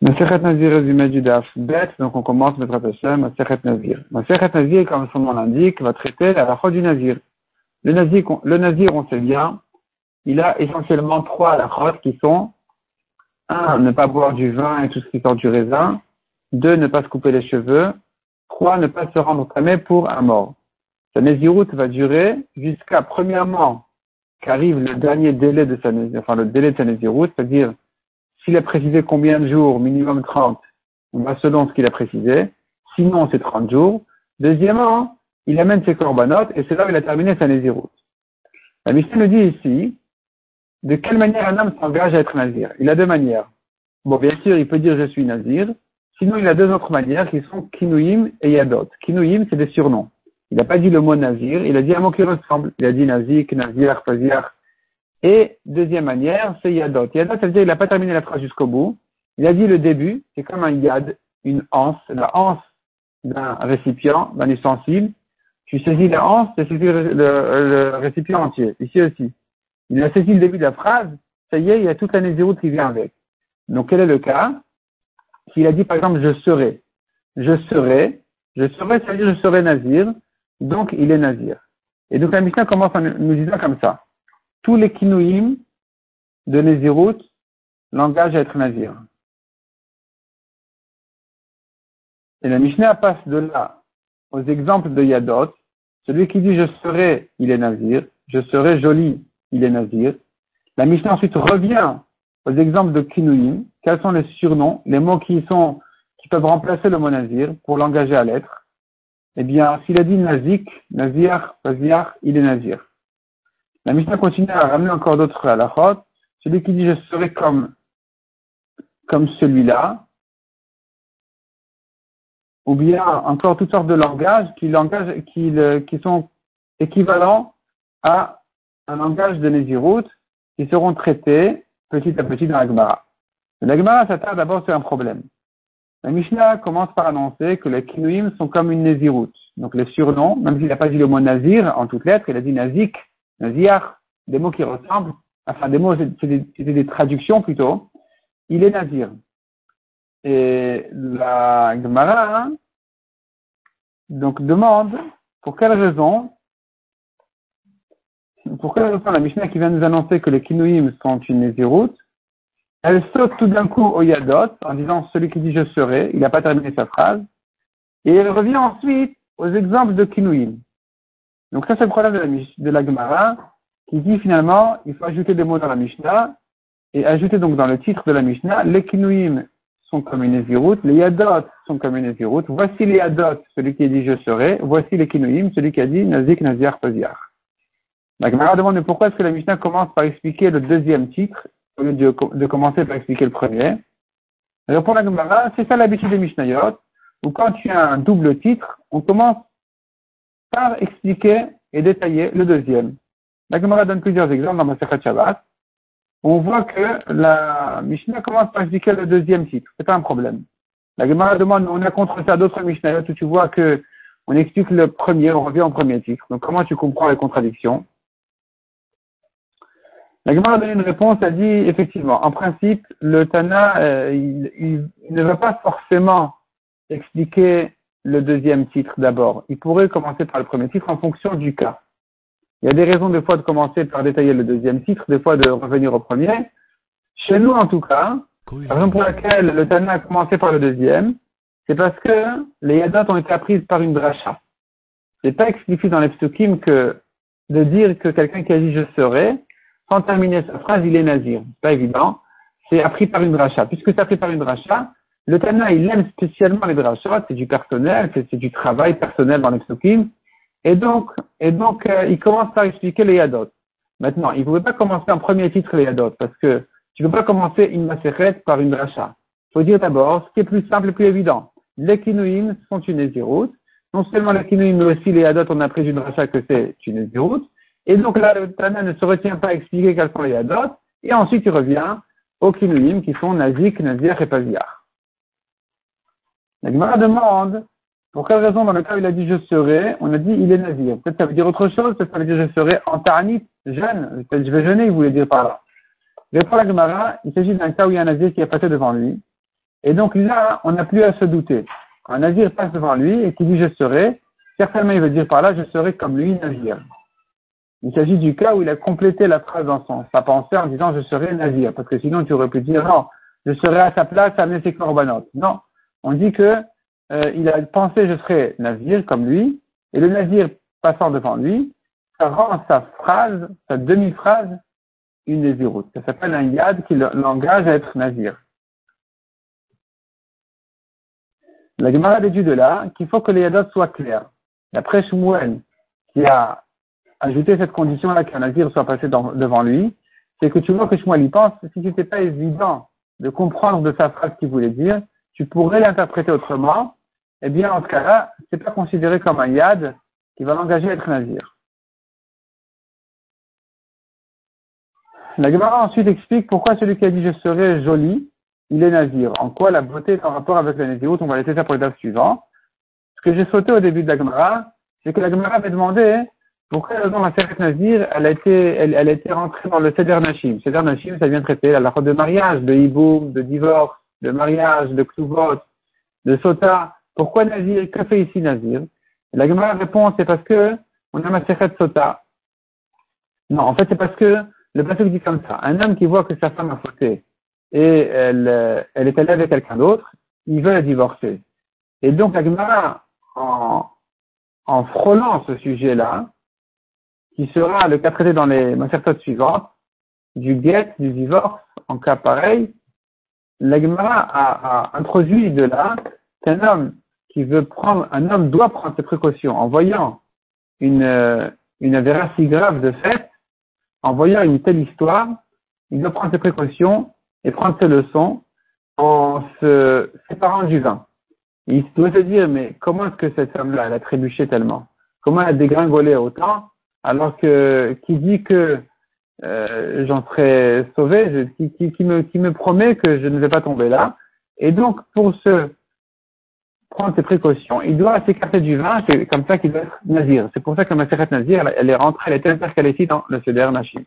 Masechet Nazir résumé du Daf Bet, donc on commence notre Hashem, Masechet Nazir. Masechet Nazir, comme son nom l'indique, va traiter la fois du Nazir. Le Nazir, le Nazir, on sait bien, il a essentiellement trois halachot qui sont un, ne pas boire du vin et tout ce qui sort du raisin, deux, ne pas se couper les cheveux, trois, ne pas se rendre tamé pour un mort. Sa Naziroute va durer jusqu'à, premièrement, qu'arrive le dernier délai de sa, enfin le délai de sa Naziroute, c'est-à-dire s'il a précisé combien de jours, minimum 30, on va selon ce qu'il a précisé. Sinon, c'est 30 jours. Deuxièmement, il amène ses corbanotes et c'est là où il a terminé sa nésiroute. La Mishnah nous dit ici, de quelle manière un homme s'engage à être nazir? Il a deux manières. Bon, bien sûr, il peut dire je suis nazir. Sinon, il a deux autres manières qui sont kinouim et yadot. Kinouim, c'est des surnoms. Il n'a pas dit le mot nazir, il a dit un mot qui ressemble. Il a dit nazik, nazir, fazir, et deuxième manière, c'est yadot. Yadot, ça veut dire qu'il n'a pas terminé la phrase jusqu'au bout. Il a dit le début, c'est comme un yad, une anse, la anse d'un récipient, d'un ustensile. Tu saisis la anse, tu saisis le, récipient entier. Ici aussi. Il a saisi le début de la phrase, ça y est, il y a toute la nésiroute qui vient avec. Donc quel est le cas? S'il a dit par exemple je serai, je serai, je serai, ça veut dire je serai nazir, donc il est nazir. Et donc la mission commence en nous disant comme ça tous les kinouïm de Nézirut l'engagent à être nazir. Et la Mishnah passe de là aux exemples de Yadot. Celui qui dit je serai, il est nazir. Je serai joli, il est nazir. La Mishnah ensuite revient aux exemples de kinouïm. Quels sont les surnoms, les mots qui sont, qui peuvent remplacer le mot nazir pour l'engager à l'être? Eh bien, s'il a dit nazik, nazir, nazir, il est nazir. La Mishnah continue à ramener encore d'autres halachot. Celui qui dit je serai comme, comme celui-là, ou bien encore toutes sortes de langages qui, qui, sont équivalents à un langage de Nézirut qui seront traités petit à petit dans la Gemara. La Gemara s'attarde d'abord sur un problème. La Mishnah commence par annoncer que les Kinuim sont comme une Nézirut. Donc les surnoms, même s'il n'a pas dit le mot Nazir en toutes lettres, il a dit Nazik, Nazir, des mots qui ressemblent, enfin des mots, c'était des, traductions plutôt. Il est Nazir. Et la Gemara, donc demande pour quelle raison, pour quelle raison la Mishnah qui vient nous annoncer que les Kinouim sont une Néziroute, elle saute tout d'un coup au Yadot en disant celui qui dit je serai, il n'a pas terminé sa phrase, et elle revient ensuite aux exemples de Kinouim. Donc ça, c'est le problème de la, de la Gemara, qui dit finalement, il faut ajouter des mots dans la Mishnah, et ajouter donc dans le titre de la Mishnah, les Kinuim sont comme une Ezirut, les Yadot sont comme une Ezirut. Voici les Yadot, celui qui a dit je serai, voici les Kinuim, celui qui a dit Nazik, Nazir, Paziar. La Gemara demande pourquoi est-ce que la Mishnah commence par expliquer le deuxième titre, au lieu de, de commencer par expliquer le premier? Alors pour la Gemara, c'est ça l'habitude des Mishnayot, où quand tu as un double titre, on commence par expliquer et détailler le deuxième. La Gemara donne plusieurs exemples dans Masechet Shabbat. On voit que la Mishnah commence par expliquer le deuxième titre. C'est pas un problème. La Gemara demande, on a contre ça d'autres Mishnah où tu vois que on explique le premier, on revient au premier titre. Donc comment tu comprends les contradictions? La Gemara a donné une réponse, elle dit effectivement, en principe, le Tana, euh, il, ne va pas forcément expliquer le deuxième titre d'abord. Il pourrait commencer par le premier titre en fonction du cas. Il y a des raisons des fois de commencer par détailler le deuxième titre, des fois de revenir au premier. Chez nous, en tout cas, la raison pour laquelle le Tana a commencé par le deuxième, c'est parce que les Yadat ont été apprises par une dracha. C'est pas expliqué dans les que de dire que quelqu'un qui a dit je serai, sans terminer sa phrase, il est nazir. C'est pas évident. C'est appris par une dracha. Puisque c'est appris par une dracha, le Tana, il aime spécialement les drachot, c'est du personnel, c'est du travail personnel dans les psukim. Et donc, et donc euh, il commence par expliquer les Yadot. Maintenant, il ne pouvait pas commencer en premier titre les Yadot, parce que tu ne peux pas commencer une Maseret par une dracha. Il faut dire d'abord ce qui est plus simple et plus évident. Les Kinouim sont une Néziroute. Non seulement les Kinouim, mais aussi les Yadot, on a pris une dracha que c'est une Néziroute. Et donc là, le Tana ne se retient pas à expliquer quels sont les Yadot. Et ensuite, il revient aux Kinouim qui sont Nazik, Nazir et Paziar. La Gemara demande pour quelle raison dans le cas où il a dit je serai, on a dit il est nazir. Peut-être ça veut dire autre chose, peut-être ça veut dire je serai en tarnit, jeune, peut-être je vais jeûner, il voulait dire par là. Pour la Gemara, il s'agit d'un cas où il y a un nazir qui est passé devant lui. Et donc là, on n'a plus à se douter. Quand un navire passe devant lui et qui dit je serai, certainement il veut dire par là je serai comme lui navire. Il s'agit du cas où il a complété la phrase dans son, sa pensée en disant je serai navire. Parce que sinon tu aurais pu dire non, je serai à sa place à mes corbanotes. Non. On dit que euh, il a pensé je serai navire comme lui, et le navire passant devant lui, ça rend sa phrase, sa demi-phrase, une naziroute. Ça s'appelle un yad qui l'engage à être navire. La Gemara déduit de là qu'il faut que les yadotes soient clairs. D'après Shmuel, qui a ajouté cette condition-là qu'un navire soit passé devant lui, c'est que tu vois que Shmuel y pense, si ce n'était pas évident de comprendre de sa phrase qu'il voulait dire, tu pourrais l'interpréter autrement, eh bien, en ce cas-là, c'est pas considéré comme un yad qui va l'engager à être navire. La Gemara ensuite explique pourquoi celui qui a dit je serai joli, il est nazir. En quoi la beauté est en rapport avec la naziroute? On va laisser ça pour le date suivant. Ce que j'ai sauté au début de la Gemara, c'est que la Gemara avait demandé pourquoi dans la Seret Nazir, elle a été, elle, elle a été rentrée dans le Seder Nashim. Seder Nashim, ça vient traiter la de mariage, de hiboum, de divorce, de mariage, de Ktuvot, de Sota. Pourquoi Nazir? Que fait ici Nazir? La Gemara répond, c'est parce que on a Maseret Sota. Non, en fait, c'est parce que le passage dit comme ça. Un homme qui voit que sa femme a fauté et elle, elle est allée avec quelqu'un d'autre, il veut la divorcer. Et donc, la Gemara, en, en frôlant ce sujet-là, qui sera le cas traité dans les macertotes suivantes, du guet, du divorce, en cas pareil, la a, a, introduit de là qu'un homme qui veut prendre, un homme doit prendre ses précautions en voyant une, une avéra si grave de fait, en voyant une telle histoire, il doit prendre ses précautions et prendre ses leçons en se séparant du vin. il doit se dire, mais comment est-ce que cette femme-là, elle a trébuché tellement? Comment elle a dégringolé autant alors que qui dit que euh, j'en serai sauvé, qui, qui, me, qui me promet que je ne vais pas tomber là. Et donc, pour se prendre ses précautions, il doit s'écarter du vin, c'est comme ça qu'il doit être nazir. C'est pour ça que ma Maseret Nazir, elle, est rentrée, elle qu'elle est ici dans le Seder Nashim.